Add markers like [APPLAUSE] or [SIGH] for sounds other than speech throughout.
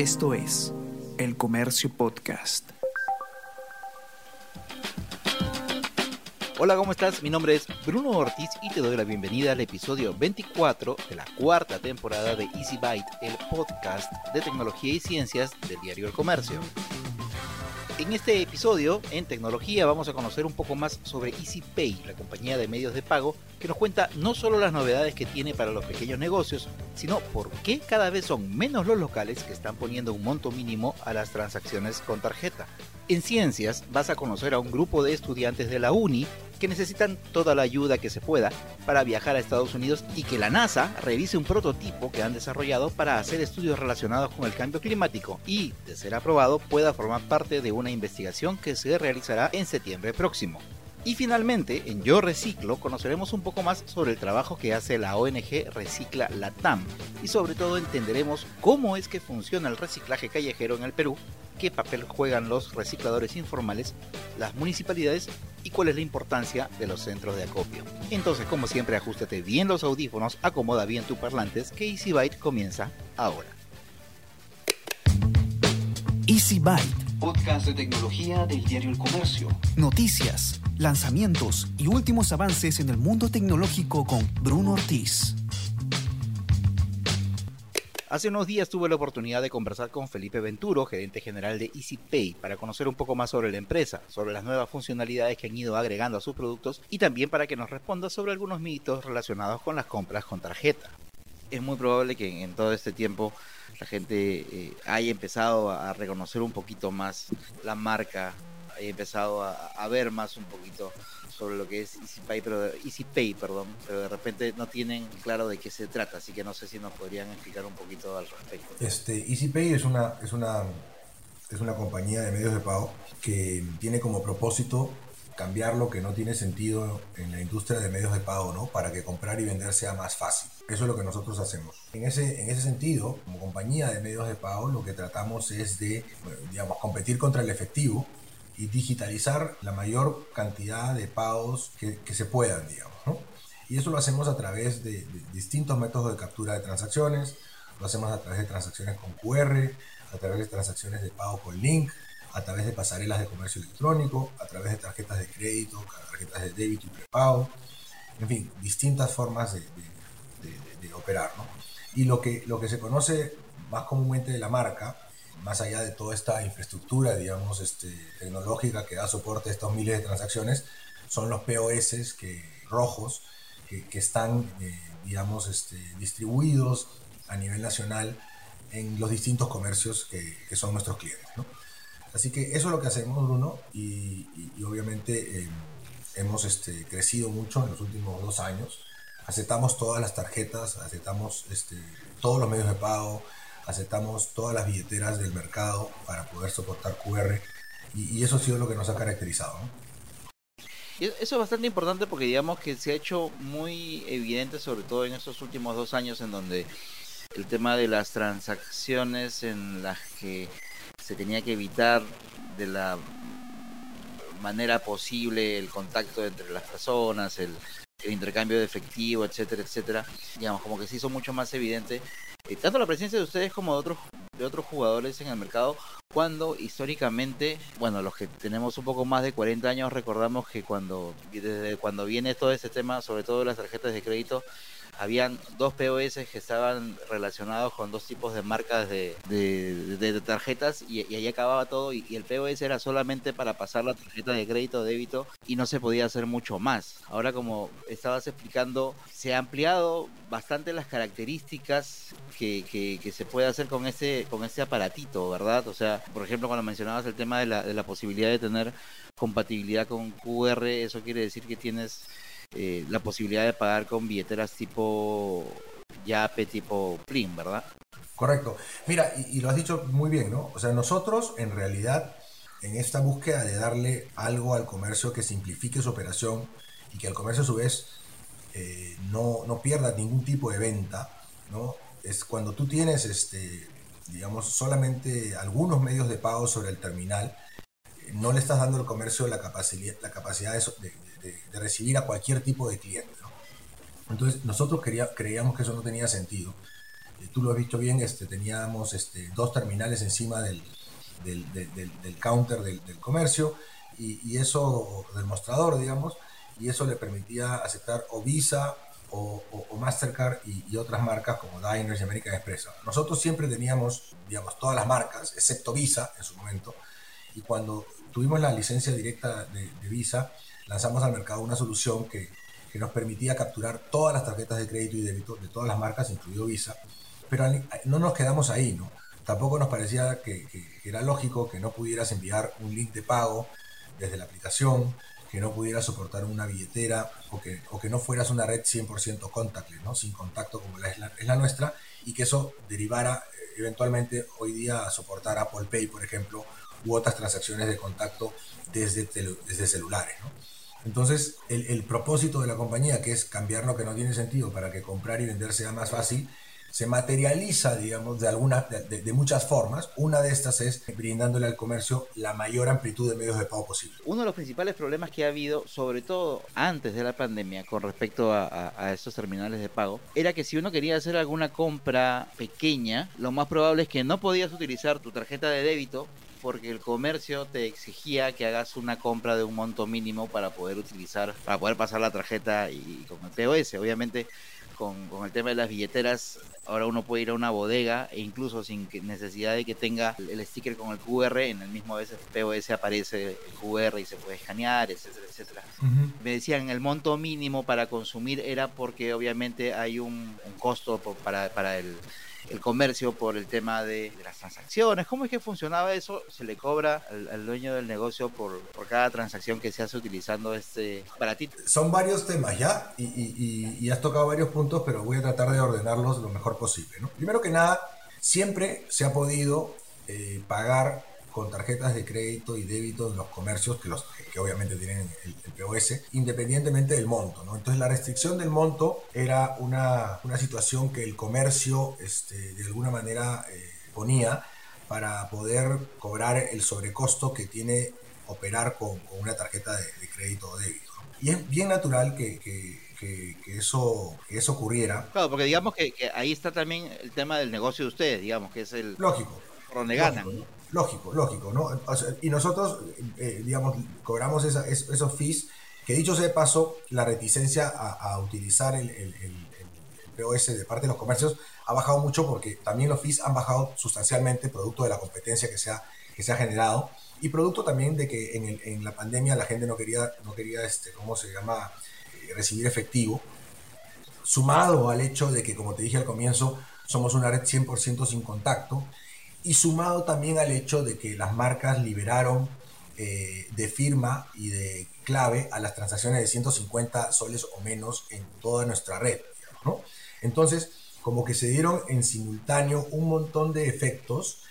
Esto es El Comercio Podcast. Hola, ¿cómo estás? Mi nombre es Bruno Ortiz y te doy la bienvenida al episodio 24 de la cuarta temporada de Easy Byte, el podcast de tecnología y ciencias del diario El Comercio. En este episodio, en tecnología, vamos a conocer un poco más sobre EasyPay, la compañía de medios de pago, que nos cuenta no solo las novedades que tiene para los pequeños negocios, sino por qué cada vez son menos los locales que están poniendo un monto mínimo a las transacciones con tarjeta. En ciencias vas a conocer a un grupo de estudiantes de la uni que necesitan toda la ayuda que se pueda para viajar a Estados Unidos y que la NASA revise un prototipo que han desarrollado para hacer estudios relacionados con el cambio climático y, de ser aprobado, pueda formar parte de una investigación que se realizará en septiembre próximo. Y finalmente, en Yo Reciclo conoceremos un poco más sobre el trabajo que hace la ONG Recicla Latam y sobre todo entenderemos cómo es que funciona el reciclaje callejero en el Perú qué papel juegan los recicladores informales, las municipalidades y cuál es la importancia de los centros de acopio. Entonces, como siempre, ajustate bien los audífonos, acomoda bien tus parlantes, que Easy Byte comienza ahora. Easy Byte. Podcast de tecnología del diario El Comercio. Noticias, lanzamientos y últimos avances en el mundo tecnológico con Bruno Ortiz. Hace unos días tuve la oportunidad de conversar con Felipe Venturo, gerente general de EasyPay, para conocer un poco más sobre la empresa, sobre las nuevas funcionalidades que han ido agregando a sus productos y también para que nos responda sobre algunos mitos relacionados con las compras con tarjeta. Es muy probable que en todo este tiempo la gente eh, haya empezado a reconocer un poquito más la marca, haya empezado a, a ver más un poquito sobre lo que es EasyPay, pero, EasyPay, perdón, pero de repente no tienen claro de qué se trata, así que no sé si nos podrían explicar un poquito al respecto. Este, EasyPay es una, es una, es una compañía de medios de pago que tiene como propósito cambiar lo que no tiene sentido en la industria de medios de pago, ¿no? Para que comprar y vender sea más fácil. Eso es lo que nosotros hacemos. En ese, en ese sentido, como compañía de medios de pago, lo que tratamos es de, digamos, competir contra el efectivo y digitalizar la mayor cantidad de pagos que, que se puedan, digamos. ¿no? Y eso lo hacemos a través de, de, distintos métodos de captura de transacciones, lo hacemos a través de transacciones con QR, a través de transacciones de pago con link, a través de pasarelas de comercio electrónico, a través de tarjetas de crédito, tarjetas de débito y prepago, en fin, distintas formas de, de, de operar. ¿no? Y lo que, lo que se conoce más comúnmente de la marca más allá de toda esta infraestructura, digamos, este, tecnológica que da soporte a estos miles de transacciones, son los POS que, rojos que, que están, eh, digamos, este, distribuidos a nivel nacional en los distintos comercios que, que son nuestros clientes. ¿no? Así que eso es lo que hacemos, Bruno, y, y, y obviamente eh, hemos este, crecido mucho en los últimos dos años. Aceptamos todas las tarjetas, aceptamos este, todos los medios de pago, aceptamos todas las billeteras del mercado para poder soportar QR y, y eso ha sido lo que nos ha caracterizado. ¿no? Y eso es bastante importante porque digamos que se ha hecho muy evidente, sobre todo en estos últimos dos años, en donde el tema de las transacciones en las que se tenía que evitar de la manera posible el contacto entre las personas, el, el intercambio de efectivo, etcétera, etcétera, digamos, como que se hizo mucho más evidente eh, tanto la presencia de ustedes como de otros de otros jugadores en el mercado cuando históricamente, bueno, los que tenemos un poco más de 40 años recordamos que cuando desde cuando viene todo este tema, sobre todo las tarjetas de crédito, habían dos POS que estaban relacionados con dos tipos de marcas de, de, tarjetas y, y, ahí acababa todo y, el POS era solamente para pasar la tarjeta de crédito o débito y no se podía hacer mucho más. Ahora como estabas explicando, se ha ampliado bastante las características que, que, que se puede hacer con ese, con ese aparatito, ¿verdad? O sea, por ejemplo, cuando mencionabas el tema de la, de la posibilidad de tener compatibilidad con QR, eso quiere decir que tienes eh, la posibilidad de pagar con billeteras tipo Yape, tipo Plin, ¿verdad? Correcto. Mira, y, lo has dicho muy bien, ¿no? O sea, nosotros en realidad, en esta búsqueda de darle algo al comercio que simplifique su operación y que el comercio a su vez eh, no, no, pierda ningún tipo de venta, ¿no? Es cuando tú tienes, este, digamos, solamente algunos medios de pago sobre el terminal, no le estás dando al comercio la capacidad, la capacidad de, de, de recibir a cualquier tipo de cliente. ¿no? Entonces nosotros quería, creíamos que eso no tenía sentido tú lo has visto bien, este, teníamos este, dos terminales encima del, del, del, counter del, comercio y, y, eso, del mostrador, digamos, y eso le permitía aceptar o Visa o, o, Mastercard y, otras marcas como Diners y American Express. Nosotros siempre teníamos, digamos, todas las marcas, excepto Visa en su momento, y cuando tuvimos la licencia directa de, de Visa, lanzamos al mercado una solución que, que, nos permitía capturar todas las tarjetas de crédito y débito de todas las marcas, incluido Visa, pero no nos quedamos ahí, ¿no? Tampoco nos parecía que, era lógico que no pudieras enviar un link de pago desde la aplicación, que no pudiera soportar una billetera o que, o que no fueras una red 100% contactless, ¿no? sin contacto como es, la, nuestra, y que eso derivara eh, eventualmente hoy día a soportar Apple Pay, por ejemplo, u otras transacciones de contacto desde, desde celulares. ¿no? Entonces, el, propósito de la compañía, que es cambiar lo que no tiene sentido para que comprar y vender sea más fácil, se materializa, digamos, de, alguna, de, muchas formas. Una de estas es brindándole al comercio la mayor amplitud de medios de pago posible. Uno de los principales problemas que ha habido, sobre todo antes de la pandemia, con respecto a, a, estos terminales de pago, era que si uno quería hacer alguna compra pequeña, lo más probable es que no podías utilizar tu tarjeta de débito porque el comercio te exigía que hagas una compra de un monto mínimo para poder utilizar, para poder pasar la tarjeta y con el POS. Obviamente con, con, el tema de las billeteras, ahora uno puede ir a una bodega e incluso sin necesidad de que tenga el, sticker con el QR, en el mismo POS aparece el QR y se puede escanear, etcétera, etcétera. Me decían el monto mínimo para consumir era porque obviamente hay un, un costo para, para el el comercio por el tema de, las transacciones. ¿Cómo es que funcionaba eso? ¿Se le cobra al, dueño del negocio por, cada transacción que se hace utilizando este aparatito? Son varios temas ya y, y, has tocado varios puntos, pero voy a tratar de ordenarlos lo mejor posible. ¿no? Primero que nada, siempre se ha podido eh, pagar con tarjetas de crédito y débito en los comercios, que, los, que obviamente tienen el, POS, independientemente del monto. ¿no? Entonces la restricción del monto era una, una situación que el comercio este, de alguna manera eh, ponía para poder cobrar el sobrecosto que tiene operar con, con una tarjeta de, crédito o débito. Y es bien natural que, que, que, eso, que eso ocurriera. Claro, porque digamos que, ahí está también el tema del negocio de ustedes, digamos, que es el... Lógico. donde ganan. Lógico, lógico, ¿no? y nosotros, eh, digamos, cobramos esos fees, que dicho sea de paso, la reticencia a, utilizar el, POS de parte de los comercios ha bajado mucho porque también los fees han bajado sustancialmente, producto de la competencia que se ha, que se ha generado y producto también de que en, la pandemia la gente no quería, no quería este, ¿cómo se llama?, eh, recibir efectivo, sumado al hecho de que, como te dije al comienzo, somos una red 100% sin contacto y sumado también al hecho de que las marcas liberaron eh, de firma y de clave a las transacciones de 150 soles o menos en toda nuestra red. Entonces, como que se dieron en simultáneo un montón de efectos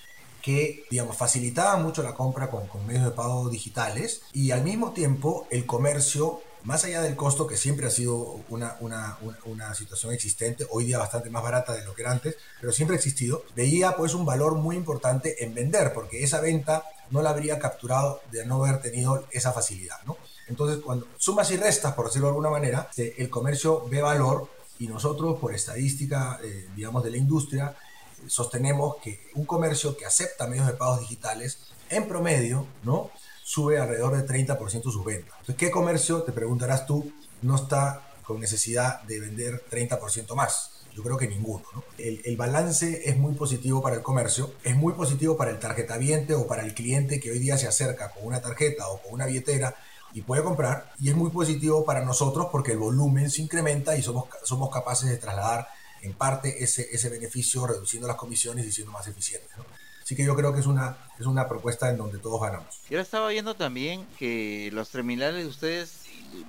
que, digamos, facilitaban mucho la compra con, con medios de pago digitales y al mismo tiempo el comercio más allá del costo, que siempre ha sido una, una, una, situación existente, hoy día bastante más barata de lo que era antes, pero siempre ha existido, veía pues un valor muy importante en vender, porque esa venta no la habría capturado de no haber tenido esa facilidad, ¿no? Entonces, cuando sumas y restas, por decirlo de alguna manera, el comercio ve valor y nosotros, por estadística, eh, digamos, de la industria, sostenemos que un comercio que acepta medios de pagos digitales, en promedio, ¿no? Sube alrededor de 30% sus ventas. Entonces, ¿qué comercio, te preguntarás tú, no está con necesidad de vender 30% más? Yo creo que ninguno. El, el, balance es muy positivo para el comercio, es muy positivo para el tarjetaviente o para el cliente que hoy día se acerca con una tarjeta o con una billetera y puede comprar, y es muy positivo para nosotros porque el volumen se incrementa y somos, somos capaces de trasladar en parte ese, ese beneficio reduciendo las comisiones y siendo más eficientes. ¿no? Así que yo creo que es una, es una propuesta en donde todos ganamos. Yo estaba viendo también que los terminales de ustedes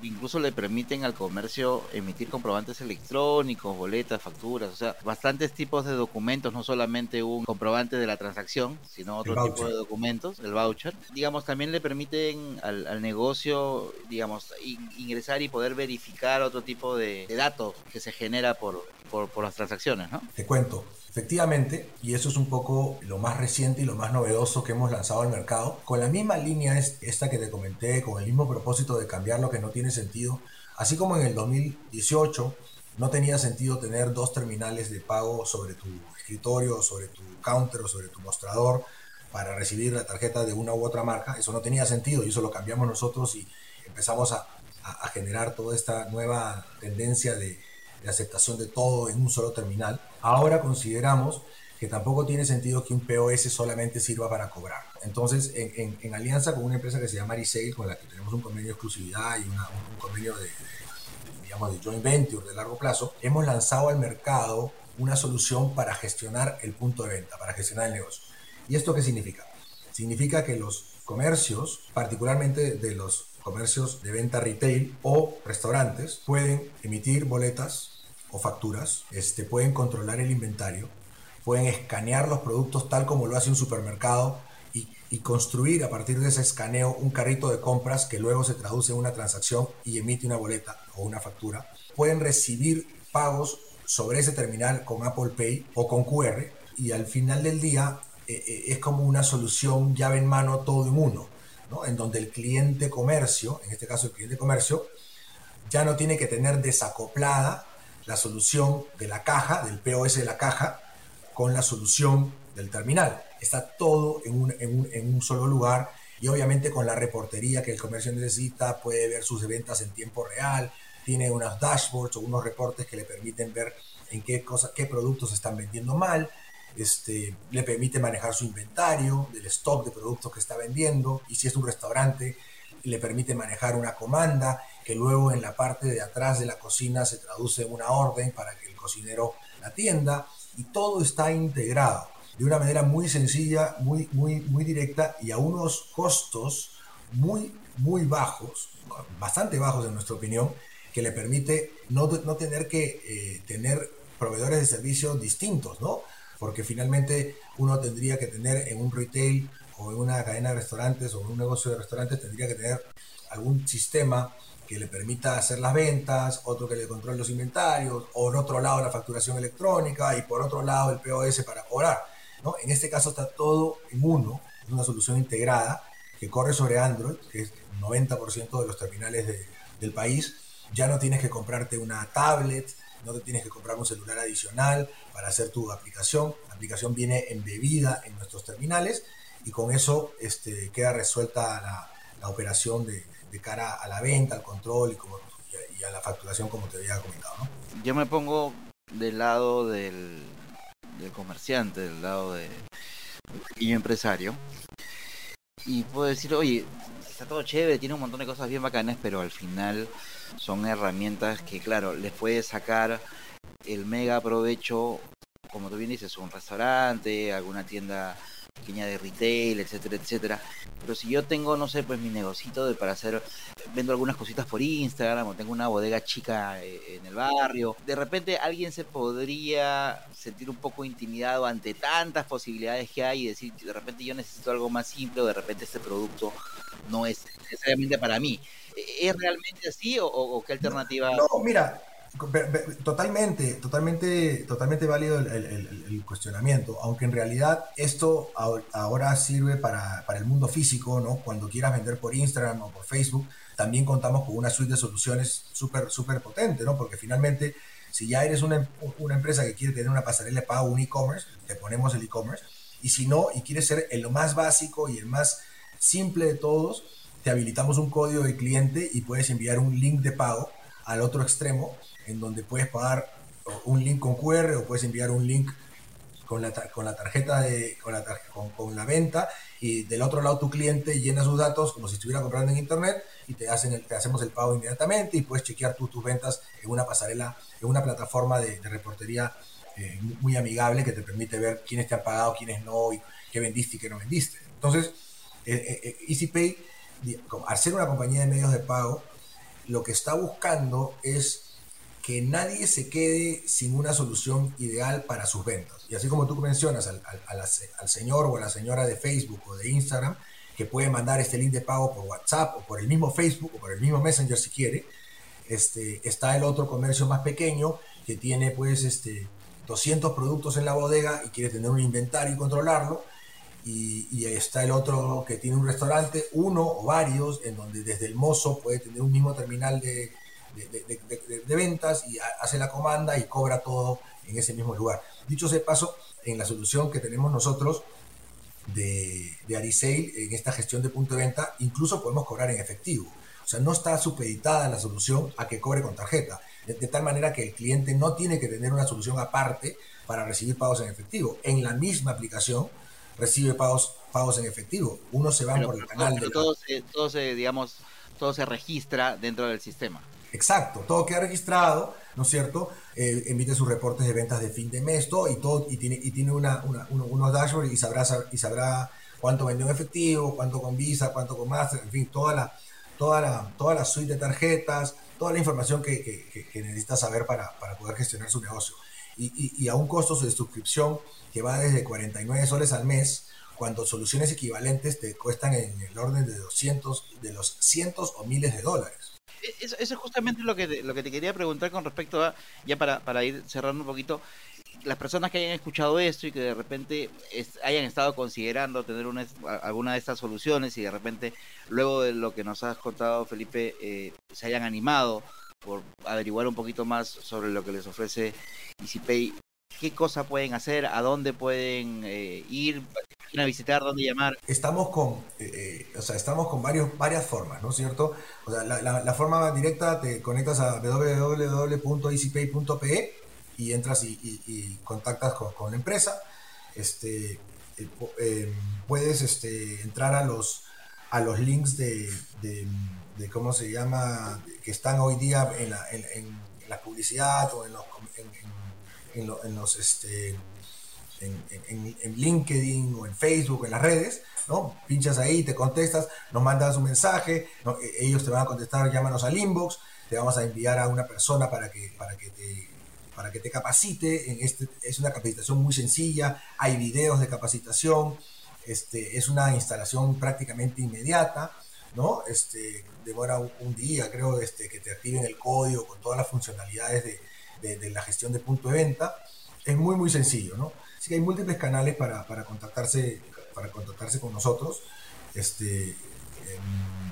incluso le permiten al comercio emitir comprobantes electrónicos, boletas, facturas, o sea, bastantes tipos de documentos, no solamente un comprobante de la transacción, sino otro tipo de documentos, el voucher. Digamos, también le permiten al, negocio, digamos, ingresar y poder verificar otro tipo de, datos que se genera por, por, por las transacciones, ¿no? Te cuento, Efectivamente, y eso es un poco lo más reciente y lo más novedoso que hemos lanzado al mercado, con la misma línea esta que te comenté, con el mismo propósito de cambiar lo que no tiene sentido, así como en el 2018 no tenía sentido tener dos terminales de pago sobre tu escritorio, sobre tu counter o sobre tu mostrador para recibir la tarjeta de una u otra marca. Eso no tenía sentido y eso lo cambiamos nosotros y empezamos a, generar toda esta nueva tendencia de, aceptación de todo en un solo terminal. Ahora consideramos que tampoco tiene sentido que un POS solamente sirva para cobrar. Entonces, en, alianza con una empresa que se llama Arisale, con la que tenemos un convenio de exclusividad y un, convenio de, digamos, de joint venture de largo plazo, hemos lanzado al mercado una solución para gestionar el punto de venta, para gestionar el negocio. ¿Y esto qué significa? Significa que los comercios, particularmente de los comercios de venta retail o restaurantes, pueden emitir boletas o facturas, este, pueden controlar el inventario, pueden escanear los productos tal como lo hace un supermercado y, construir a partir de ese escaneo un carrito de compras que luego se traduce en una transacción y emite una boleta o una factura. Pueden recibir pagos sobre ese terminal con Apple Pay o con QR y al final del día eh, eh, es como una solución llave en mano todo en uno, ¿no? en donde el cliente comercio, en este caso el cliente comercio, ya no tiene que tener desacoplada la solución de la caja, del POS de la caja, con la solución del terminal. Está todo en un, en un, en un solo lugar y obviamente con la reportería que el comercio necesita, puede ver sus ventas en tiempo real, tiene unos dashboards o unos reportes que le permiten ver en qué, cosas, qué productos están vendiendo mal, este, le permite manejar su inventario, del stock de productos que está vendiendo, y si es un restaurante, le permite manejar una comanda luego en la parte de atrás de la cocina se traduce una orden para que el cocinero atienda, y todo está integrado de una manera muy sencilla, muy, muy, muy directa y a unos costos muy, muy bajos, bastante bajos en nuestra opinión, que le permite no, no tener que eh, tener proveedores de servicios distintos, ¿no? porque finalmente uno tendría que tener en un retail o en una cadena de restaurantes o en un negocio de restaurantes, tendría que tener algún sistema que le permita hacer las ventas, otro que le controle los inventarios, o en otro lado la facturación electrónica y por otro lado el POS para cobrar. ¿no? En este caso está todo en uno, es una solución integrada que corre sobre Android, que es el 90% de los terminales del país. Ya no tienes que comprarte una tablet, no te tienes que comprar un celular adicional para hacer tu aplicación. La aplicación viene embebida en nuestros terminales y con eso este, queda resuelta la, la operación de, de, cara a la venta, al control y, como, y, a, la facturación como te había comentado. ¿no? Yo me pongo del lado del, del comerciante, del lado de, del pequeño empresario y puedo decir, oye, está todo chévere, tiene un montón de cosas bien bacanas, pero al final son herramientas que, claro, les puede sacar el mega provecho, como tú bien dices, un restaurante, alguna tienda pequeña de retail, etcétera, etcétera. Pero si yo tengo, no sé, pues mi negocito de para hacer, vendo algunas cositas por Instagram o tengo una bodega chica eh, en el barrio, de repente alguien se podría sentir un poco intimidado ante tantas posibilidades que hay y decir, de repente yo necesito algo más simple o de repente este producto no es necesariamente para mí. ¿Es realmente así o, qué alternativa? No, mira, Totalmente, totalmente, totalmente válido el, cuestionamiento, aunque en realidad esto ahora sirve para, el mundo físico, ¿no? Cuando quieras vender por Instagram o por Facebook, también contamos con una suite de soluciones súper, súper potente, ¿no? Porque finalmente, si ya eres una, una empresa que quiere tener una pasarela de pago, un e-commerce, te ponemos el e-commerce, y si no, y quieres ser el más básico y el más simple de todos, te habilitamos un código de cliente y puedes enviar un link de pago al otro extremo en donde puedes pagar un link con QR o puedes enviar un link con la, con la tarjeta de con la, con, la venta y del otro lado tu cliente llena sus datos como si estuviera comprando en internet y te hacen te hacemos el pago inmediatamente y puedes chequear tú tus ventas en una pasarela en una plataforma de, reportería eh, muy amigable que te permite ver quiénes te han pagado quiénes no y qué vendiste y qué no vendiste. Entonces eh, eh, EasyPay al ser una compañía de medios de pago lo que está buscando es que nadie se quede sin una solución ideal para sus ventas. Y así como tú mencionas al, al, señor o a la señora de Facebook o de Instagram, que puede mandar este link de pago por WhatsApp o por el mismo Facebook o por el mismo Messenger si quiere, este, está el otro comercio más pequeño que tiene pues este, 200 productos en la bodega y quiere tener un inventario y controlarlo. Y, y, está el otro que tiene un restaurante, uno o varios, en donde desde el mozo puede tener un mismo terminal de, de, ventas y hace la comanda y cobra todo en ese mismo lugar. Dicho sea paso, en la solución que tenemos nosotros de, de Arisale, en esta gestión de punto de venta, incluso podemos cobrar en efectivo. O sea, no está supeditada la solución a que cobre con tarjeta, de, tal manera que el cliente no tiene que tener una solución aparte para recibir pagos en efectivo. En la misma aplicación recibe pagos, pagos en efectivo. Uno se va por el canal de... Todo, se, todo se, digamos, todo se registra dentro del sistema. Exacto, todo queda registrado, ¿no es cierto? Eh, emite sus reportes de ventas de fin de mes, todo, y, todo, y tiene, y tiene una, unos dashboards y sabrá, y sabrá cuánto vendió en efectivo, cuánto con Visa, cuánto con Master, en fin, toda la, toda la, toda la suite de tarjetas, toda la información que, que, necesita saber para, para, poder gestionar su negocio. Y, y, a un costo de suscripción que va desde 49 soles al mes, cuando soluciones equivalentes te cuestan en el orden de 200, de los cientos o miles de dólares. Eso, es justamente lo que, te, lo que te quería preguntar con respecto a, ya para, para ir cerrando un poquito, las personas que hayan escuchado esto y que de repente hayan estado considerando tener una, alguna de estas soluciones y de repente luego de lo que nos has contado Felipe eh, se hayan animado por averiguar un poquito más sobre lo que les ofrece EasyPay, qué cosa pueden hacer, a dónde pueden eh, ir, a visitar, dónde llamar. Estamos con, eh, eh, o sea, estamos con varios, varias formas, ¿no es cierto? O sea, la, la, forma directa te conectas a www.easypay.pe y entras y, contactas con, la empresa. Este, puedes este, entrar a los, a los links de, de, cómo se llama, que están hoy día en la, en, la publicidad o en los, en, los este, en, LinkedIn o en Facebook, en las redes, ¿no? Pinchas ahí, te contestas, nos mandas un mensaje, e, ellos te van a contestar, llámanos al inbox, te vamos a enviar a una persona para que, para que te para que te capacite, en este, es una capacitación muy sencilla, hay videos de capacitación, este, es una instalación prácticamente inmediata, ¿no? Este, demora un, día, creo, este, que te activen el código con todas las funcionalidades de, de, la gestión de punto de venta. Es muy, muy sencillo, ¿no? Así que hay múltiples canales para, para contactarse, para contactarse con nosotros. Este, em,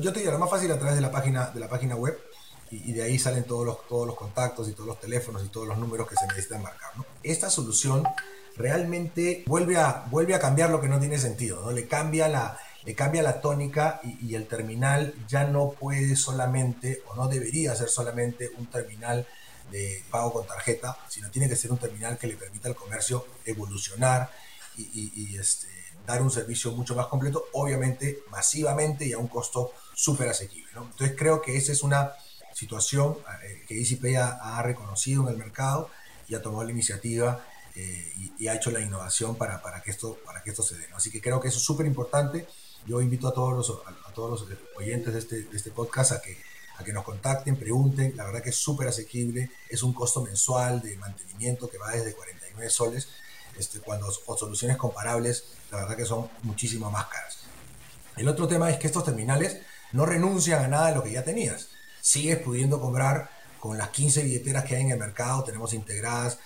yo te diría, lo más fácil a través de la página, de la página web y, de ahí salen todos los, todos los contactos y todos los teléfonos y todos los números que se necesitan marcar. ¿no? Esta solución realmente vuelve a, vuelve a cambiar lo que no tiene sentido, ¿no? Le cambia la, le cambia la tónica y, el terminal ya no puede solamente o no debería ser solamente un terminal de pago con tarjeta, sino tiene que ser un terminal que le permita al comercio evolucionar y, este, dar un servicio mucho más completo, obviamente masivamente y a un costo súper asequible. Entonces creo que esa es una situación eh, que EasyPay ha, reconocido en el mercado y ha tomado la iniciativa eh, y, ha hecho la innovación para, para, que, esto, para que esto se dé. Así que creo que eso es súper importante yo invito a todos los, a, todos los oyentes de este, de este podcast a que, a que nos contacten, pregunten. La verdad que es súper asequible. Es un costo mensual de mantenimiento que va desde 49 soles, este, cuando o soluciones comparables, la verdad que son muchísimo más caras. El otro tema es que estos terminales no renuncian a nada de lo que ya tenías. Sigues pudiendo comprar con las 15 billeteras que hay en el mercado, tenemos integradas,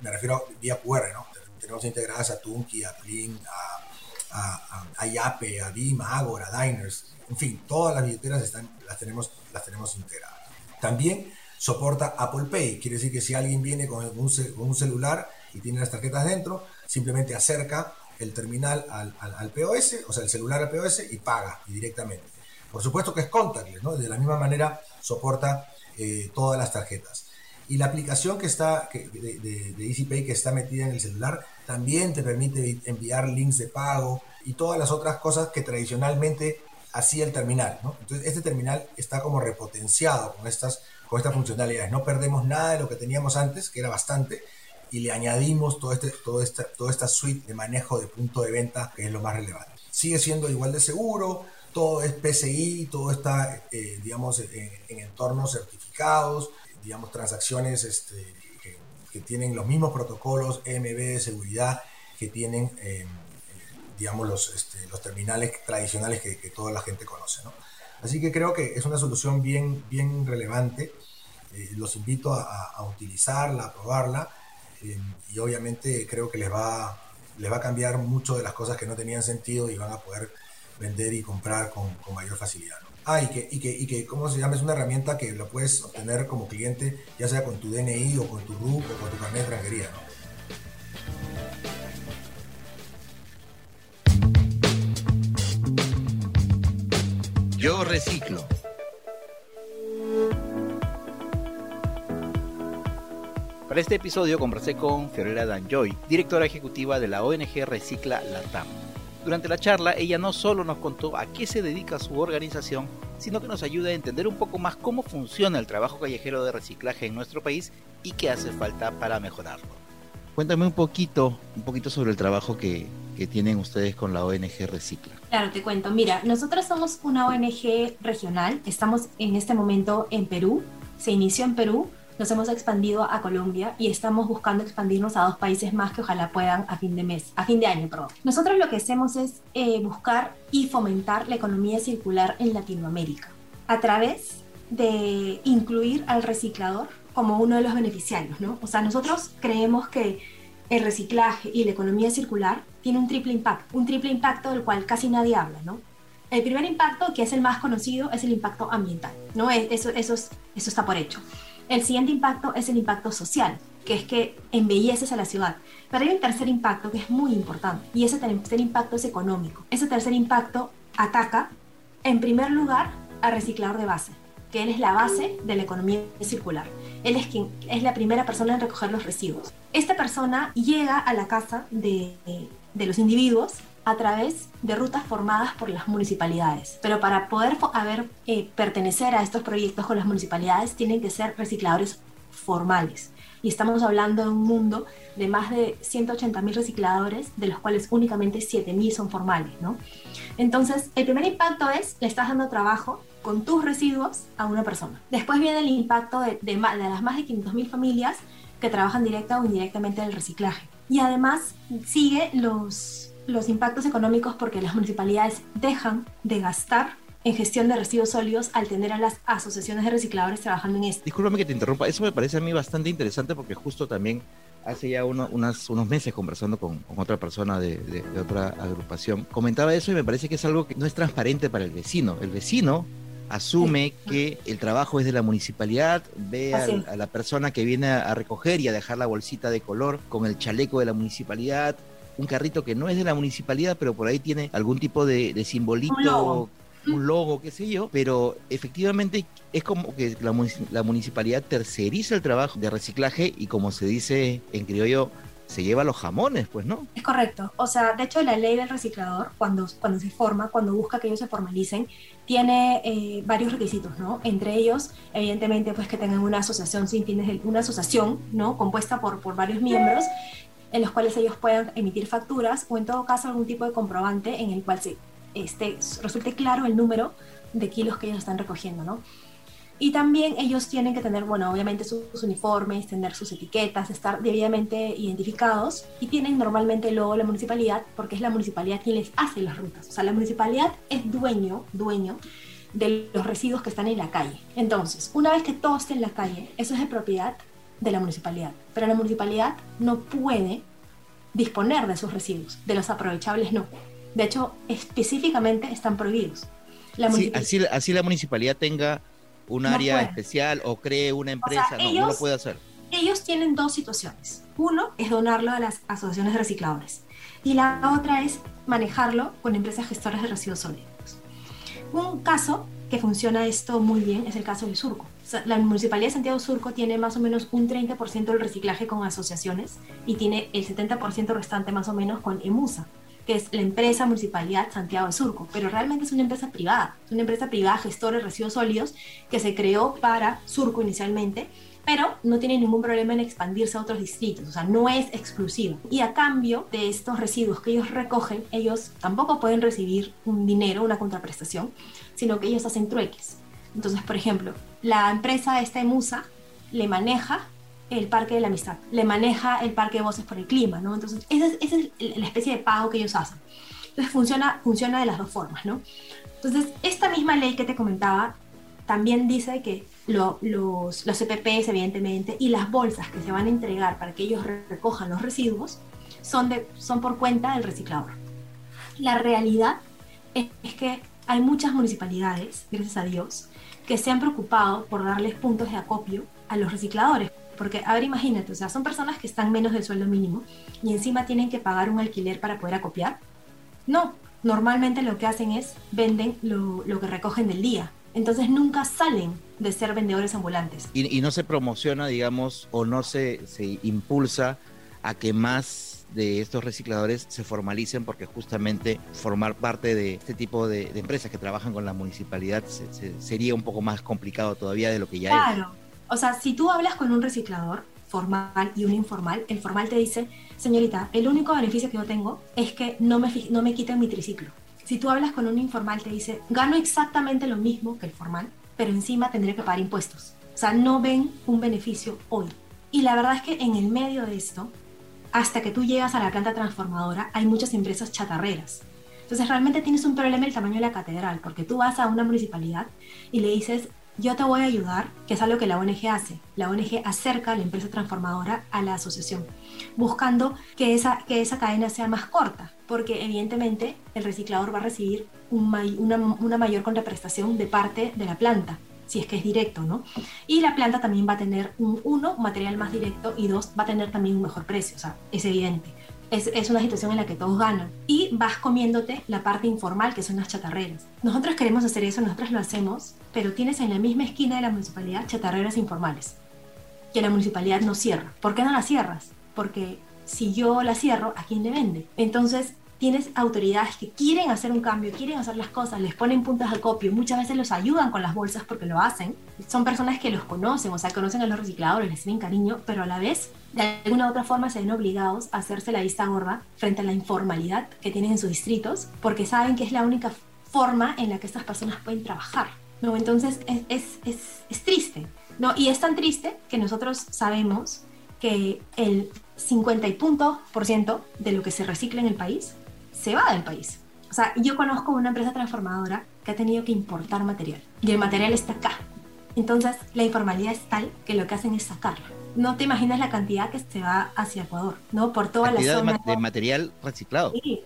me refiero a vía QR, ¿no? Tenemos integradas a Tunki, a Plin, a a, a, Yape, a Agora, Diners, en fin, todas las billeteras están, las, tenemos, las tenemos integradas. También soporta Apple Pay, quiere decir que si alguien viene con un, con un celular y tiene las tarjetas dentro, simplemente acerca el terminal al, al, POS, o sea, el celular al POS y paga directamente. Por supuesto que es contactless, ¿no? De la misma manera soporta eh, todas las tarjetas. Y la aplicación que está de, de, de EasyPay que está metida en el celular también te permite enviar links de pago y todas las otras cosas que tradicionalmente hacía el terminal. Entonces, este terminal está como repotenciado con estas, con estas funcionalidades. No perdemos nada de lo que teníamos antes, que era bastante, y le añadimos todo este, todo esta, toda esta suite de manejo de punto de venta, que es lo más relevante. Sigue siendo igual de seguro, todo es PCI, todo está, eh, digamos, en, en, entornos certificados, digamos, transacciones este, que tienen los mismos protocolos EMB de seguridad que tienen, eh, digamos, los, este, los terminales tradicionales que, toda la gente conoce. ¿no? Así que creo que es una solución bien, bien relevante. Eh, los invito a, utilizarla, a probarla eh, y obviamente creo que les va, les va a cambiar mucho de las cosas que no tenían sentido y van a poder vender y comprar con, con mayor facilidad. ¿no? Ah, y que, y que, y que, ¿cómo se llama? Es una herramienta que lo puedes obtener como cliente, ya sea con tu DNI o con tu RUC o con tu carnet de extranjería. Yo reciclo. Para este episodio conversé con Fiorella Danjoy, directora ejecutiva de la ONG Recicla Latam. Durante la charla, ella no solo nos contó a qué se dedica su organización, sino que nos ayuda a entender un poco más cómo funciona el trabajo callejero de reciclaje en nuestro país y qué hace falta para mejorarlo. Cuéntame un poquito, un poquito sobre el trabajo que, que tienen ustedes con la ONG Recicla. Claro, te cuento. Mira, nosotros somos una ONG regional. Estamos en este momento en Perú. Se inició en Perú, nos hemos expandido a Colombia y estamos buscando expandirnos a dos países más que ojalá puedan a fin de mes, a fin de año, perdón. Nosotros lo que hacemos es eh, buscar y fomentar la economía circular en Latinoamérica a través de incluir al reciclador como uno de los beneficiarios, ¿no? O sea, nosotros creemos que el reciclaje y la economía circular tiene un triple impacto, un triple impacto del cual casi nadie habla, ¿no? El primer impacto, que es el más conocido, es el impacto ambiental, ¿no? Eso, eso, eso está por hecho. El siguiente impacto es el impacto social, que es que embelleces a la ciudad. Pero hay un tercer impacto que es muy importante, y ese tercer impacto es económico. Ese tercer impacto ataca, en primer lugar, al reciclador de base, que él es la base de la economía circular. Él es quien es la primera persona en recoger los residuos. Esta persona llega a la casa de, de los individuos a través de rutas formadas por las municipalidades. Pero para poder haber, eh, pertenecer a estos proyectos con las municipalidades tienen que ser recicladores formales. Y estamos hablando de un mundo de más de 180.000 recicladores, de los cuales únicamente 7.000 son formales. ¿no? Entonces, el primer impacto es, le estás dando trabajo con tus residuos a una persona. Después viene el impacto de, de, de las más de 500.000 familias que trabajan directa o indirectamente en el reciclaje. Y además sigue los, los impactos económicos porque las municipalidades dejan de gastar en gestión de residuos sólidos al tener a las asociaciones de recicladores trabajando en esto. Discúlpame que te interrumpa, eso me parece a mí bastante interesante porque justo también hace ya uno, unas, unos meses conversando con, con otra persona de, de, de, otra agrupación, comentaba eso y me parece que es algo que no es transparente para el vecino. El vecino asume que el trabajo es de la municipalidad, ve a, a, la persona que viene a recoger y a dejar la bolsita de color con el chaleco de la municipalidad, un carrito que no es de la municipalidad, pero por ahí tiene algún tipo de, de simbolito, un logo. un logo, qué sé yo, pero efectivamente es como que la, la municipalidad terceriza el trabajo de reciclaje y como se dice en criollo, se lleva los jamones, pues, ¿no? Es correcto. O sea, de hecho, la ley del reciclador, cuando, cuando se forma, cuando busca que ellos se formalicen, tiene eh, varios requisitos, ¿no? Entre ellos, evidentemente, pues que tengan una asociación sin fines de, una asociación, ¿no? Compuesta por, por varios miembros en los cuales ellos puedan emitir facturas o en todo caso algún tipo de comprobante en el cual se este, resulte claro el número de kilos que ellos están recogiendo, ¿no? Y también ellos tienen que tener, bueno, obviamente sus uniformes, tener sus etiquetas, estar debidamente identificados y tienen normalmente luego la municipalidad, porque es la municipalidad quien les hace las rutas. O sea, la municipalidad es dueño, dueño de los residuos que están en la calle. Entonces, una vez que todo esté en la calle, eso es de propiedad de la municipalidad. Pero la municipalidad no puede disponer de sus residuos, de los aprovechables no. De hecho, específicamente están prohibidos. La sí, así, así la municipalidad tenga un área puede. especial o cree una empresa, o sea, no, ellos, no lo puede hacer. Ellos tienen dos situaciones. Uno es donarlo a las asociaciones de recicladores y la otra es manejarlo con empresas gestoras de residuos sólidos. Un caso que funciona esto muy bien es el caso del Surco. O sea, la Municipalidad de Santiago Surco tiene más o menos un 30% del reciclaje con asociaciones y tiene el 70% restante más o menos con EMUSA, que es la empresa Municipalidad Santiago de Surco, pero realmente es una empresa privada, es una empresa privada gestora de residuos sólidos que se creó para Surco inicialmente, pero no tiene ningún problema en expandirse a otros distritos, o sea, no es exclusivo. Y a cambio de estos residuos que ellos recogen, ellos tampoco pueden recibir un dinero, una contraprestación, sino que ellos hacen trueques. Entonces, por ejemplo, la empresa esta de Musa le maneja el Parque de la Amistad, le maneja el Parque de Voces por el Clima, ¿no? Entonces, esa es, esa es la especie de pago que ellos hacen. Entonces, funciona, funciona de las dos formas, ¿no? Entonces, esta misma ley que te comentaba también dice que lo, los, los EPPs, evidentemente, y las bolsas que se van a entregar para que ellos recojan los residuos son, de, son por cuenta del reciclador. La realidad es, es que hay muchas municipalidades, gracias a Dios, que se han preocupado por darles puntos de acopio a los recicladores. Porque, a ver, imagínate, o sea, son personas que están menos del sueldo mínimo y encima tienen que pagar un alquiler para poder acopiar. No, normalmente lo que hacen es venden lo, lo que recogen del día. Entonces nunca salen de ser vendedores ambulantes. Y, y no se promociona, digamos, o no se, se impulsa a que más de estos recicladores se formalicen porque justamente formar parte de este tipo de, de empresas que trabajan con la municipalidad se, se, sería un poco más complicado todavía de lo que ya claro. es. Claro, o sea, si tú hablas con un reciclador formal y un informal, el formal te dice, señorita, el único beneficio que yo tengo es que no me, no me quiten mi triciclo. Si tú hablas con un informal te dice, gano exactamente lo mismo que el formal, pero encima tendré que pagar impuestos. O sea, no ven un beneficio hoy. Y la verdad es que en el medio de esto, hasta que tú llegas a la planta transformadora, hay muchas empresas chatarreras. Entonces realmente tienes un problema el tamaño de la catedral, porque tú vas a una municipalidad y le dices, yo te voy a ayudar, que es algo que la ONG hace. La ONG acerca a la empresa transformadora a la asociación, buscando que esa, que esa cadena sea más corta, porque evidentemente el reciclador va a recibir un may, una, una mayor contraprestación de parte de la planta si es que es directo, ¿no? Y la planta también va a tener, un, uno, un material más directo y dos, va a tener también un mejor precio, o sea, es evidente. Es, es, una situación en la que todos ganan. Y vas comiéndote la parte informal, que son las chatarreras. Nosotros queremos hacer eso, nosotros lo hacemos, pero tienes en la misma esquina de la municipalidad chatarreras informales, que la municipalidad no cierra. ¿Por qué no las cierras? Porque si yo la cierro, ¿a quién le vende? Entonces, tienes autoridades que quieren hacer un cambio, quieren hacer las cosas, les ponen puntos de acopio, muchas veces los ayudan con las bolsas porque lo hacen. Son personas que los conocen, o sea, conocen a los recicladores, les tienen cariño, pero a la vez, de alguna u otra forma, se ven obligados a hacerse la vista gorda frente a la informalidad que tienen en sus distritos, porque saben que es la única forma en la que estas personas pueden trabajar. ¿no? Entonces, es, es, es, es triste. ¿no? Y es tan triste que nosotros sabemos que el 50 y punto por ciento de lo que se recicla en el país se va del país. O sea, yo conozco una empresa transformadora que ha tenido que importar material y el material está acá. Entonces, la informalidad es tal que lo que hacen es sacarla. No te imaginas la cantidad que se va hacia Ecuador, ¿no? Por toda cantidad la zona. De, de material reciclado. Sí,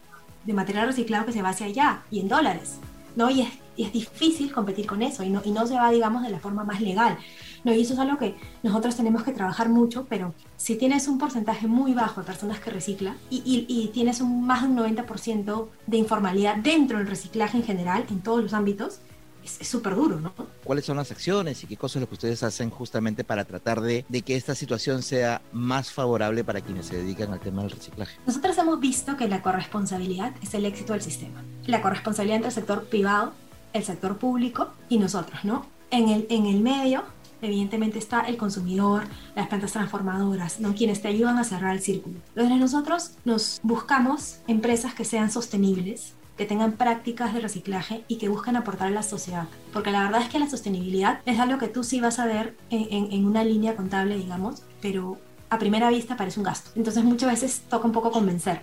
de material reciclado que se va hacia allá y en dólares, ¿no? Y es, y es difícil competir con eso y no, y no se va, digamos, de la forma más legal. No, y eso es algo que nosotros tenemos que trabajar mucho, pero si tienes un porcentaje muy bajo de personas que reciclan y, y, y tienes un, más de un 90% de informalidad dentro del reciclaje en general, en todos los ámbitos, es súper duro, ¿no? ¿Cuáles son las acciones y qué cosas lo que ustedes hacen justamente para tratar de, de, que esta situación sea más favorable para quienes se dedican al tema del reciclaje? Nosotros hemos visto que la corresponsabilidad es el éxito del sistema. La corresponsabilidad entre el sector privado, el sector público y nosotros, ¿no? En el, en el medio evidentemente está el consumidor, las plantas transformadoras, ¿no? quienes te ayudan a cerrar el círculo. Entonces nosotros nos buscamos empresas que sean sostenibles, que tengan prácticas de reciclaje y que busquen aportar a la sociedad. Porque la verdad es que la sostenibilidad es algo que tú sí vas a ver en, una línea contable, digamos, pero a primera vista parece un gasto. Entonces muchas veces toca un poco convencer.